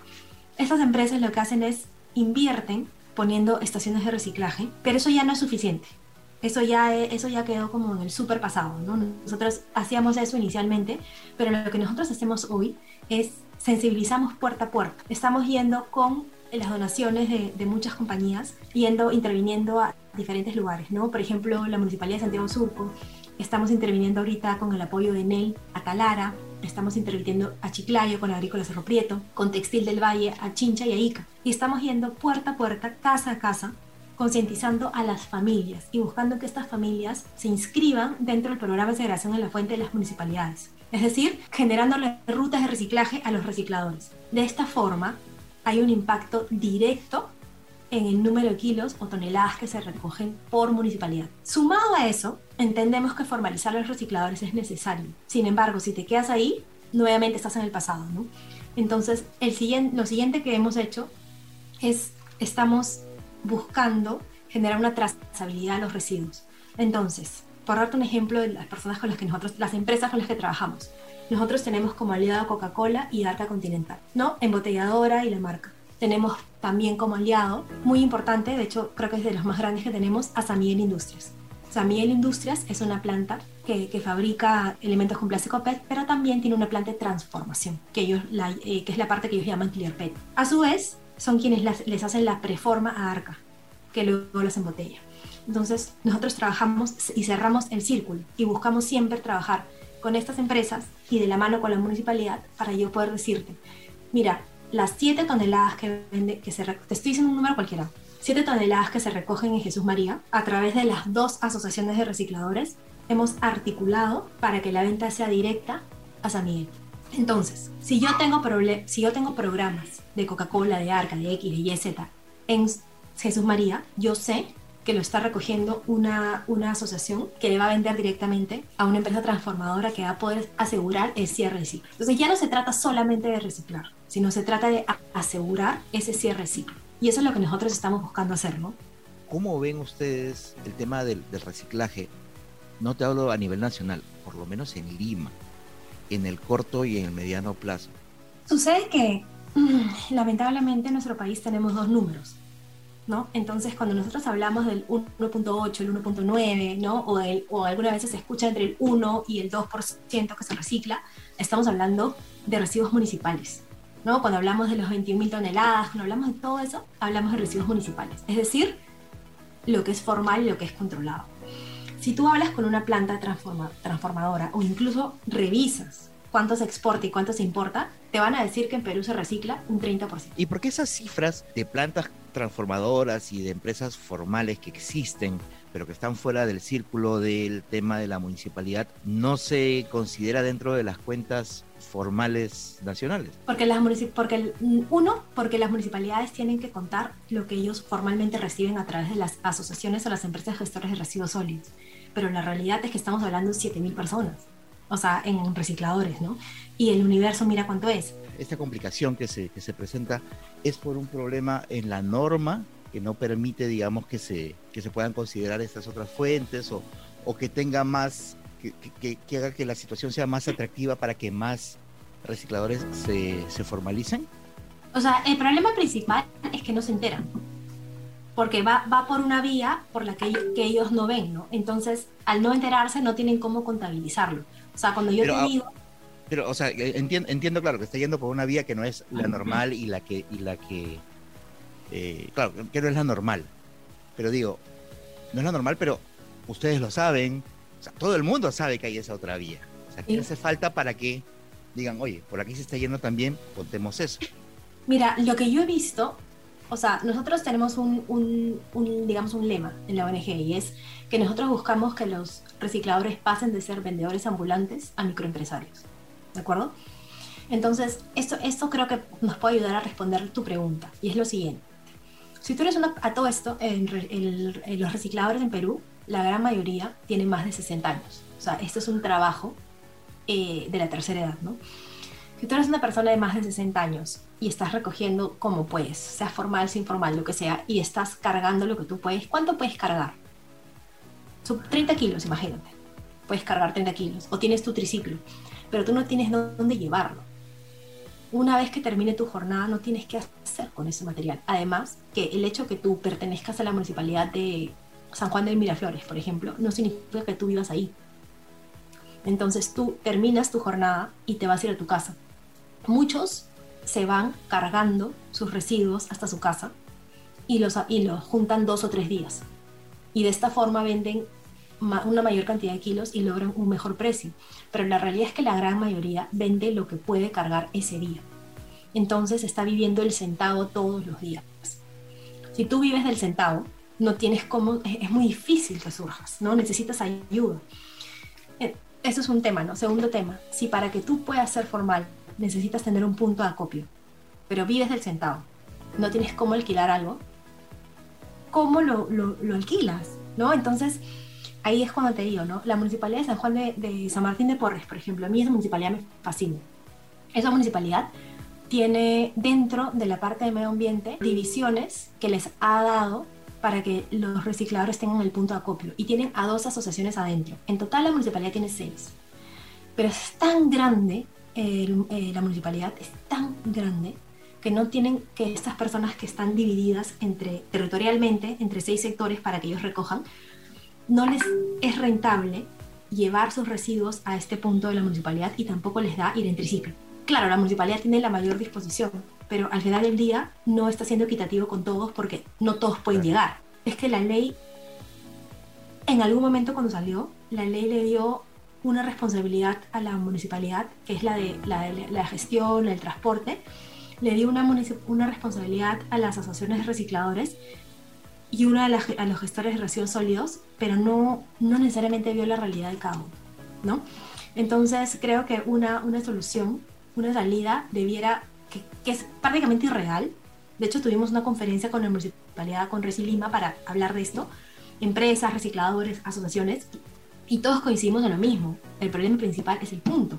Estas empresas lo que hacen es invierten poniendo estaciones de reciclaje, pero eso ya no es suficiente eso ya, eso ya quedó como en el súper pasado, ¿no? Nosotros hacíamos eso inicialmente, pero lo que nosotros hacemos hoy es sensibilizamos puerta a puerta. Estamos yendo con las donaciones de, de, muchas compañías, yendo, interviniendo a diferentes lugares, ¿no? Por ejemplo, la Municipalidad de Santiago Surco, estamos interviniendo ahorita con el apoyo de NEL a Talara, estamos interviniendo a Chiclayo con Agrícola Cerro Prieto, con Textil del Valle, a Chincha y a Ica. Y estamos yendo puerta a puerta, casa a casa, concientizando a las familias y buscando que estas familias se inscriban dentro del programa de segregación en la fuente de las municipalidades. Es decir, generando rutas de reciclaje a los recicladores. De esta forma, hay un impacto directo en el número de kilos o toneladas que se recogen por municipalidad. Sumado a eso, entendemos que formalizar a los recicladores es necesario. Sin embargo, si te quedas ahí, nuevamente estás en el pasado. ¿no? Entonces, el siguiente, lo siguiente que hemos hecho es, estamos buscando generar una trazabilidad de los residuos. Entonces, por darte un ejemplo de las personas con las que nosotros, las empresas con las que trabajamos, nosotros tenemos como aliado Coca-Cola y Arca Continental, ¿no? Embotelladora y la marca. Tenemos también como aliado, muy importante, de hecho creo que es de los más grandes que tenemos, a San Miguel Industrias. San Miguel Industrias es una planta que, que fabrica elementos con plástico PET, pero también tiene una planta de transformación, que, ellos la, eh, que es la parte que ellos llaman Clear PET. A su vez, son quienes las, les hacen la preforma a Arca. que luego los embotella. Entonces, nosotros trabajamos y cerramos el círculo y buscamos siempre trabajar con estas empresas y de la mano con la municipalidad para yo poder decirte, mira, las 7 toneladas que vende, que se, te estoy diciendo un número cualquiera, 7 toneladas que se recogen en Jesús María a través de las dos asociaciones de recicladores, hemos articulado para que la venta sea directa a San Miguel. Entonces, si yo tengo, si yo tengo programas de Coca-Cola, de Arca, de X, de Y, Z en Jesús María, yo sé que lo está recogiendo una, una asociación que le va a vender directamente a una empresa transformadora que va a poder asegurar el cierre de ciclo. Entonces ya no se trata solamente de reciclar, sino se trata de asegurar ese cierre de ciclo. Y eso es lo que nosotros estamos buscando hacer, ¿no? ¿Cómo ven ustedes el tema del, del reciclaje? No te hablo a nivel nacional, por lo menos en Lima, en el corto y en el mediano plazo. Sucede que mm, lamentablemente en nuestro país tenemos dos números ¿no? Entonces, cuando nosotros hablamos del 1.8, el 1.9, ¿no? O, o algunas veces se escucha entre el 1 y el 2% que se recicla, estamos hablando de residuos municipales, ¿no? Cuando hablamos de los 21.000 toneladas, cuando hablamos de todo eso, hablamos de residuos municipales, es decir, lo que es formal y lo que es controlado. Si tú hablas con una planta transformadora o incluso revisas cuánto se exporta y cuánto se importa, te van a decir que en Perú se recicla un 30%. ¿Y por qué esas cifras de plantas transformadoras y de empresas formales que existen, pero que están fuera del círculo del tema de la municipalidad, no se considera dentro de las cuentas formales nacionales? Porque las porque uno, porque las municipalidades tienen que contar lo que ellos formalmente reciben a través de las asociaciones o las empresas gestoras de residuos sólidos. Pero la realidad es que estamos hablando de 7.000 personas, o sea, en recicladores, ¿no? Y el universo, mira cuánto es esta complicación que se, que se presenta es por un problema en la norma que no permite, digamos, que se, que se puedan considerar estas otras fuentes o, o que tenga más, que, que, haga que la situación sea más atractiva para que más recicladores se, se formalicen? O sea, el problema principal es que no se enteran porque va, va por una vía por la que, que, ellos no ven, ¿no? Entonces, al no enterarse, no tienen cómo contabilizarlo. O sea, cuando yo te digo... Pero, o sea, entiendo, entiendo, claro, que está yendo por una vía que no es la normal y la que, y la que, eh, claro, que no es la normal. Pero digo, no es la normal, pero ustedes lo saben, o sea, todo el mundo sabe que hay esa otra vía. O sea, ¿qué hace falta para que digan, oye, por aquí se está yendo también, contemos eso? Mira, lo que yo he visto, o sea, nosotros tenemos un, un, un, digamos, un lema en la ONG y es que nosotros buscamos que los recicladores pasen de ser vendedores ambulantes a microempresarios. ¿de acuerdo? Entonces, esto, esto creo que nos puede ayudar a responder tu pregunta, y es lo siguiente. Si tú eres una, a todo esto, en, los recicladores en Perú, la gran mayoría tienen más de 60 años. O sea, esto es un trabajo eh, de la tercera edad, ¿no? Si tú eres una persona de más de 60 años y estás recogiendo como puedes, sea formal, sea informal, lo que sea, y estás cargando lo que tú puedes, ¿cuánto puedes cargar? 30 kilos, imagínate. Puedes cargar 30 kilos. O tienes tu triciclo pero tú no tienes dónde llevarlo. Una vez que termine tu jornada, no tienes qué hacer con ese material. Además, que el hecho que tú pertenezcas a la municipalidad de San Juan de Miraflores, por ejemplo, no significa que tú vivas ahí. Entonces tú terminas tu jornada y te vas a ir a tu casa. Muchos se van cargando sus residuos hasta su casa y los, y los juntan dos o tres días. Y de esta forma venden una mayor cantidad de kilos y logran un mejor precio. Pero la realidad es que la gran mayoría vende lo que puede cargar ese día. Entonces está viviendo el centavo todos los días. Si tú vives del centavo, no tienes cómo, es muy difícil que surjas, ¿no? Necesitas ayuda. Eh, eso es un tema, ¿no? Segundo tema, si para que tú puedas ser formal necesitas tener un punto de acopio, pero vives del centavo, no tienes cómo alquilar algo, ¿cómo lo, lo, lo alquilas? ¿No? Entonces, ahí es cuando te digo, ¿no? La municipalidad de San Juan de, San Martín de Porres, por ejemplo, a mí esa municipalidad me fascina. Esa municipalidad tiene dentro de la parte de medio ambiente divisiones que les ha dado para que los recicladores tengan el punto de acopio y tienen a dos asociaciones adentro. En total la municipalidad tiene seis. Pero es tan grande, eh, la municipalidad es tan grande que no tienen que estas personas que están divididas entre territorialmente entre seis sectores para que ellos recojan, no les es rentable llevar sus residuos a este punto de la municipalidad y tampoco les da ir en triciclo. Claro, la municipalidad tiene la mayor disposición, pero al final del día no está siendo equitativo con todos porque no todos pueden llegar. es que la ley, en algún momento cuando salió, la ley le dio una responsabilidad a la municipalidad, que es la de la, la gestión, el transporte, le dio una, una responsabilidad a las asociaciones de recicladores y una a, los gestores de residuos sólidos, pero no, no necesariamente vio la realidad del cabo, ¿no? Entonces creo que una, una solución, una salida debiera, que, es prácticamente irreal, de hecho tuvimos una conferencia con la municipalidad, con Resilima, para hablar de esto, empresas, recicladores, asociaciones, y todos coincidimos en lo mismo, el problema principal es el punto,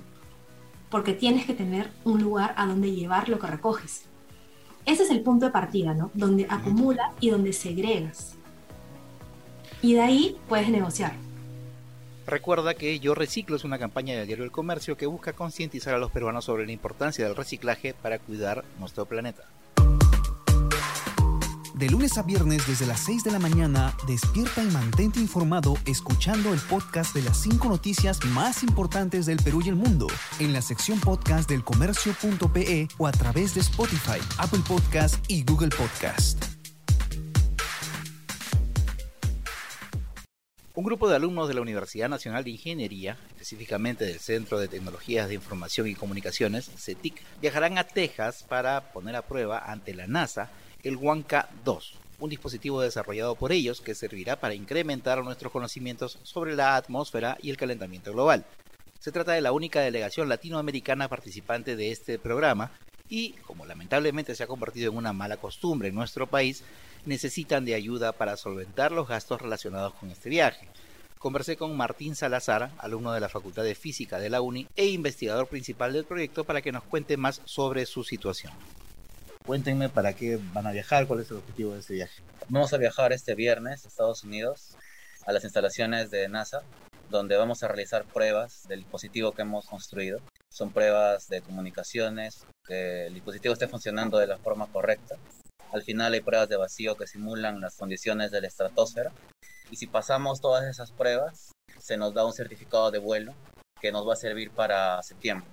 porque tienes que tener un lugar a donde llevar lo que recoges. Ese es el punto de partida, ¿no? Donde acumulas y donde segregas. Y de ahí puedes negociar. Recuerda que Yo Reciclo es una campaña del diario El Comercio que busca concientizar a los peruanos sobre la importancia del reciclaje para cuidar nuestro planeta. De lunes a viernes desde las 6 de la mañana, despierta y mantente informado escuchando el podcast de las 5 noticias más importantes del Perú y el mundo en la sección podcast del comercio.pe o a través de Spotify, Apple Podcast y Google Podcast. Un grupo de alumnos de la Universidad Nacional de Ingeniería, específicamente del Centro de Tecnologías de Información y Comunicaciones, CETIC, viajarán a Texas para poner a prueba ante la NASA el Huanca 2, un dispositivo desarrollado por ellos que servirá para incrementar nuestros conocimientos sobre la atmósfera y el calentamiento global. Se trata de la única delegación latinoamericana participante de este programa y, como lamentablemente se ha convertido en una mala costumbre en nuestro país, necesitan de ayuda para solventar los gastos relacionados con este viaje. Conversé con Martín Salazar, alumno de la Facultad de Física de la UNI e investigador principal del proyecto, para que nos cuente más sobre su situación. Cuéntenme para qué van a viajar, cuál es el objetivo de este viaje. Vamos a viajar este viernes a Estados Unidos, a las instalaciones de NASA, donde vamos a realizar pruebas del dispositivo que hemos construido. Son pruebas de comunicaciones, que el dispositivo esté funcionando de la forma correcta. Al final hay pruebas de vacío que simulan las condiciones de la estratosfera. Y si pasamos todas esas pruebas, se nos da un certificado de vuelo que nos va a servir para septiembre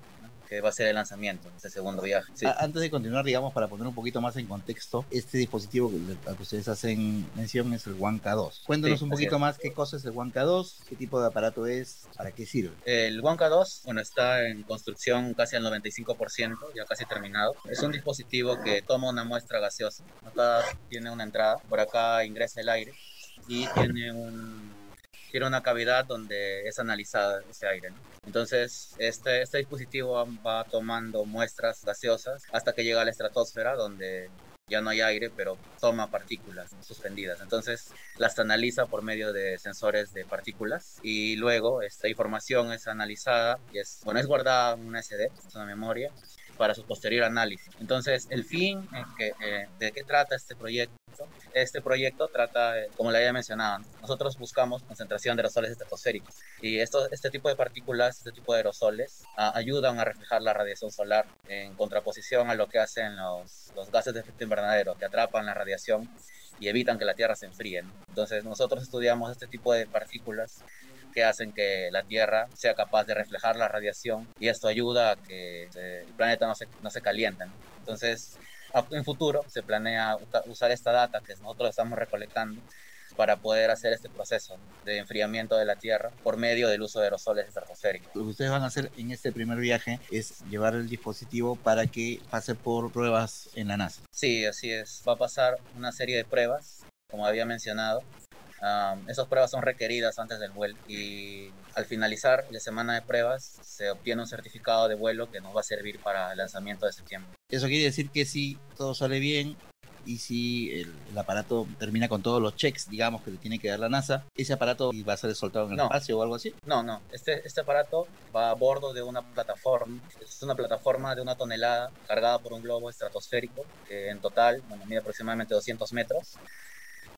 que va a ser el lanzamiento de este segundo viaje. Antes de continuar, digamos, para poner un poquito más en contexto, este dispositivo al que ustedes hacen mención es el Wanka 2. Cuéntanos un poquito más qué cosa es el Wanka 2, qué tipo de aparato es, para qué sirve. El Wanka 2, bueno, está en construcción casi al 95%, ya casi terminado. Es un dispositivo que toma una muestra gaseosa. Acá tiene una entrada, por acá ingresa el aire y tiene un tiene una cavidad donde es analizada ese aire. Entonces, este, este dispositivo va tomando muestras gaseosas hasta que llega a la estratosfera, donde ya no hay aire, pero toma partículas suspendidas. Entonces las analiza por medio de sensores de partículas y luego esta información es analizada y es, bueno, es guardada en una SD, es una memoria, para su posterior análisis. Entonces, el fin que, eh, de qué trata este proyecto este proyecto trata, como le había mencionado, nosotros buscamos concentración de aerosoles estratosféricos y esto, este tipo de partículas, este tipo de aerosoles ayudan a reflejar la radiación solar en contraposición a lo que hacen los, los gases de efecto invernadero que atrapan la radiación y evitan que la Tierra se enfríe. Entonces nosotros estudiamos este tipo de partículas que hacen que la Tierra sea capaz de reflejar la radiación y esto ayuda a que el planeta no se, no se caliente. Entonces en futuro se planea usar esta data que nosotros estamos recolectando para poder hacer este proceso de enfriamiento de la Tierra por medio del uso de aerosoles estratosféricos. Lo que ustedes van a hacer en este primer viaje es llevar el dispositivo para que pase por pruebas en la NASA. Sí, así es. Va a pasar una serie de pruebas, como había mencionado, esas pruebas son requeridas antes del vuelo y al finalizar la semana de pruebas se obtiene un certificado de vuelo que nos va a servir para el lanzamiento de septiembre. Eso quiere decir que si todo sale bien y si el, aparato termina con todos los checks, digamos, que le tiene que dar la NASA, ¿ese aparato va a ser soltado en el espacio o algo así? No, no. Este, este aparato va a bordo de una plataforma. Es una plataforma de una tonelada cargada por un globo estratosférico que en total bueno, mide aproximadamente 200 metros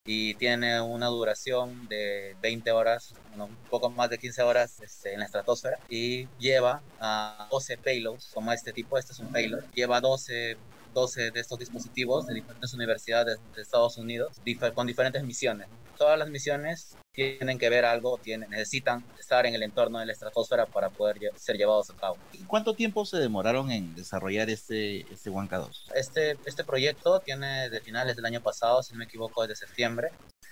y tiene una duración de 20 horas, un poco más de 15 horas este, en la estratosfera y lleva a 12 payloads como este tipo, este es un payload, lleva 12 12 de estos dispositivos de diferentes universidades de Estados Unidos con diferentes misiones. Todas las misiones tienen que ver algo, tienen, necesitan estar en el entorno de la estratosfera para poder ser llevados a cabo. ¿Y cuánto tiempo se demoraron en desarrollar este, este Wanka 2? Este, este proyecto tiene de finales del año pasado, si no me equivoco, desde septiembre.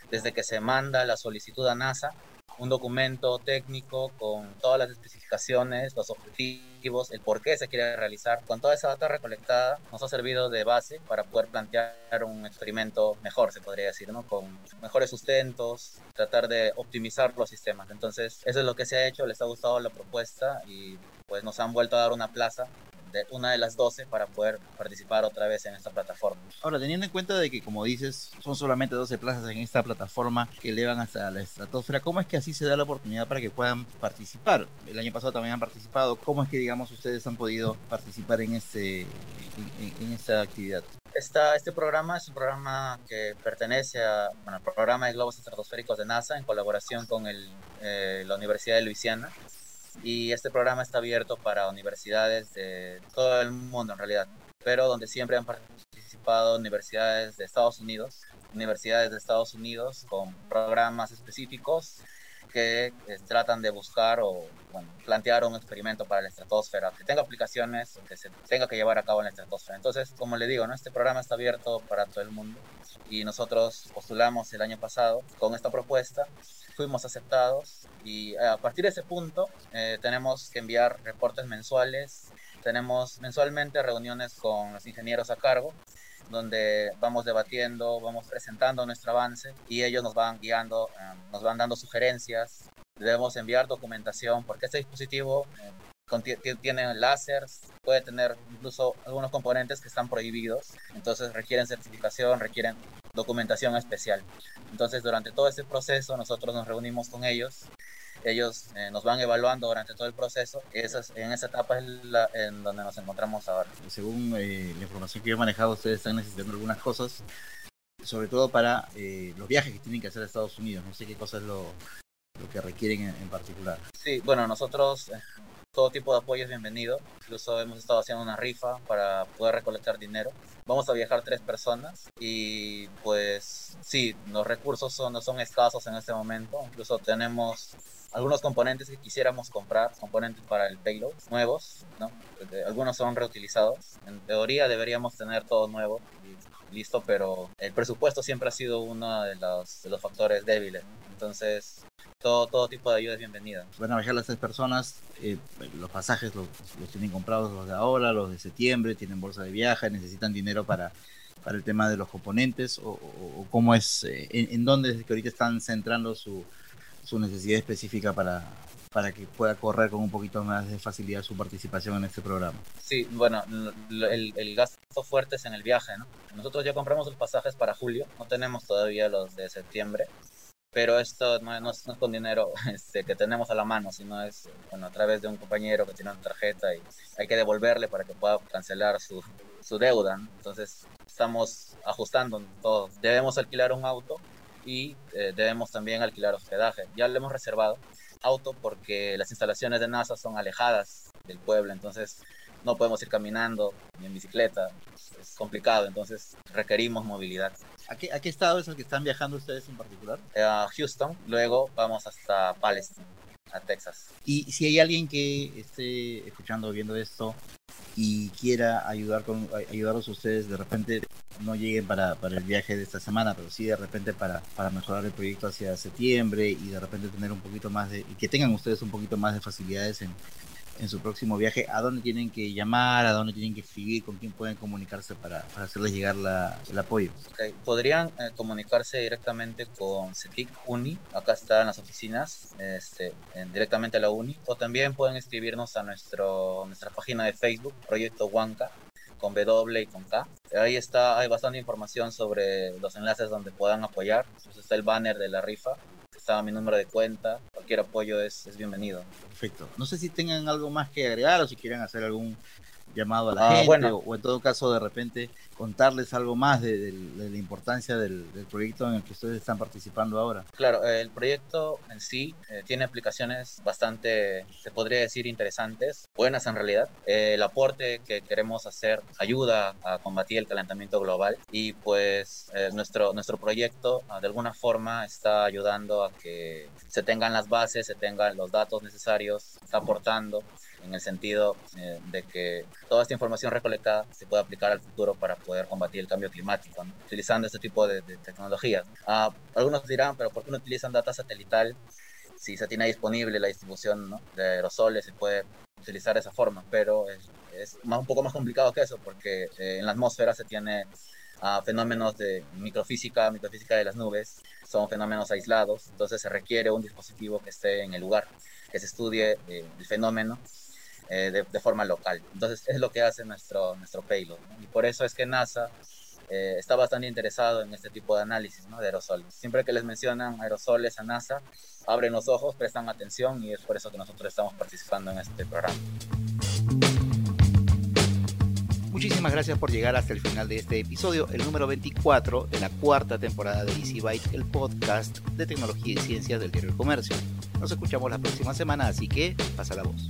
desde que se manda la solicitud a NASA, un documento técnico con todas las especificaciones, los objetivos, el por qué se quiere realizar. Con toda esa data recolectada nos ha servido de base para poder plantear un experimento mejor, se podría decir, ¿no? con mejores sustentos, tratar de optimizar los sistemas. Entonces, eso es lo que se ha hecho, les ha gustado la propuesta y pues nos han vuelto a dar una plaza de una de las 12 para poder participar otra vez en esta plataforma. Ahora, teniendo en cuenta de que, como dices, son solamente 12 plazas en esta plataforma que elevan hasta la estratosfera, ¿cómo es que así se da la oportunidad para que puedan participar? El año pasado también han participado. ¿Cómo es que, digamos, ustedes han podido participar en, este, en, esta actividad? Esta, este programa es un programa que pertenece a, bueno, al programa de globos estratosféricos de NASA en colaboración con el, eh, la Universidad de Luisiana y este programa está abierto para universidades de todo el mundo en realidad, pero donde siempre han participado universidades de Estados Unidos, universidades de Estados Unidos con programas específicos que eh, tratan de buscar o plantear un experimento para la estratosfera que tenga aplicaciones que se tenga que llevar a cabo en la estratosfera. Entonces, como le digo, ¿no? este programa está abierto para todo el mundo y nosotros postulamos el año pasado con esta propuesta fuimos aceptados y a partir de ese punto eh, tenemos que enviar reportes mensuales, tenemos mensualmente reuniones con los ingenieros a cargo donde vamos debatiendo, vamos presentando nuestro avance y ellos nos van guiando, eh, nos van dando sugerencias, debemos enviar documentación porque este dispositivo eh, tiene láseres, puede tener incluso algunos componentes que están prohibidos, entonces requieren certificación, requieren documentación especial. Entonces, durante todo este proceso, nosotros nos reunimos con ellos. Ellos eh, nos van evaluando durante todo el proceso. Esa en esa etapa es la, en donde nos encontramos ahora. Según eh, la información que yo he manejado, ustedes están necesitando algunas cosas, sobre todo para eh, los viajes que tienen que hacer a Estados Unidos. No sé qué cosas es lo, lo que requieren en, en, particular. Sí, bueno, nosotros todo tipo de apoyo es bienvenido. Incluso hemos estado haciendo una rifa para poder recolectar dinero. Vamos a viajar tres personas y pues sí, los recursos son, no son escasos en este momento. Incluso tenemos algunos componentes que quisiéramos comprar, componentes para el payload nuevos, ¿no? Algunos son reutilizados. En teoría deberíamos tener todo nuevo y listo, pero el presupuesto siempre ha sido uno de los, de los factores débiles. Entonces, todo, todo tipo de ayuda es bienvenida. Van a viajar las tres personas, eh, los pasajes los, tienen comprados los de ahora, los de septiembre, tienen bolsa de viaje, necesitan dinero para, para el tema de los componentes, o, cómo es, eh, en, dónde es que ahorita están centrando su, su necesidad específica para, para que pueda correr con un poquito más de facilidad su participación en este programa. Sí, bueno, el, el, gasto fuerte es en el viaje, ¿no? Nosotros ya compramos los pasajes para julio, no tenemos todavía los de septiembre, pero esto no, es, con dinero [LAUGHS] este, que tenemos a la mano, sino es a través de un compañero que tiene una tarjeta y hay que devolverle para que pueda cancelar su, su deuda. Entonces estamos ajustando todo. Debemos alquilar un auto y eh, debemos también alquilar hospedaje. Ya lo hemos reservado auto porque las instalaciones de NASA son alejadas del pueblo, entonces no podemos ir caminando ni en bicicleta, es complicado, entonces requerimos movilidad. ¿A qué, ¿A qué estado es el que están viajando ustedes en particular? Eh, a Houston, luego vamos hasta Palestine, a Texas. Y si hay alguien que esté escuchando o viendo esto y quiera ayudar con ayudarlos a ustedes, de repente no lleguen para, para, el viaje de esta semana, pero sí de repente para, para mejorar el proyecto hacia septiembre y de repente tener un poquito más de, y que tengan ustedes un poquito más de facilidades en, en su próximo viaje, a dónde tienen que llamar, a dónde tienen que escribir, con quién pueden comunicarse para, para hacerles llegar la, el apoyo. Podrían eh, comunicarse directamente con CETIC Uni, acá está en las oficinas, este, directamente a la Uni, o también pueden escribirnos a nuestro, nuestra página de Facebook, Proyecto Huanca, con W y con K. Ahí está, hay bastante información sobre los enlaces donde puedan apoyar. Entonces está el banner de la rifa está mi número de cuenta, cualquier apoyo es, es bienvenido. Perfecto. No sé si tengan algo más que agregar o si quieren hacer algún llamado a la ah, gente o, en todo caso de repente contarles algo más de, la importancia del, proyecto en el que ustedes están participando ahora. Claro, el proyecto en sí eh, tiene aplicaciones bastante, se podría decir, interesantes, buenas en realidad. Eh, el aporte que queremos hacer ayuda a combatir el calentamiento global y pues eh, nuestro, nuestro proyecto ah, de alguna forma está ayudando a que se tengan las bases, se tengan los datos necesarios, está aportando en el sentido eh, de que toda esta información recolectada se puede aplicar al futuro para poder combatir el cambio climático, utilizando este tipo de, tecnologías. Ah, algunos dirán, pero ¿por qué no utilizan data satelital si se tiene disponible la distribución de aerosoles? Se puede utilizar de esa forma, pero es, más, un poco más complicado que eso, porque eh, en la atmósfera se tiene ah, fenómenos de microfísica, microfísica de las nubes, son fenómenos aislados, entonces se requiere un dispositivo que esté en el lugar, que se estudie eh, el fenómeno eh, de, forma local. Entonces es lo que hace nuestro, nuestro payload. Y por eso es que NASA está bastante interesado en este tipo de análisis de aerosoles. Siempre que les mencionan aerosoles a NASA, abren los ojos, prestan atención y es por eso que nosotros estamos participando en este programa. Muchísimas gracias por llegar hasta el final de este episodio, el número 24 de la cuarta temporada de Easy Byte, el podcast de tecnología y ciencias del diario El Comercio. Nos escuchamos la próxima semana, así que pasa la voz.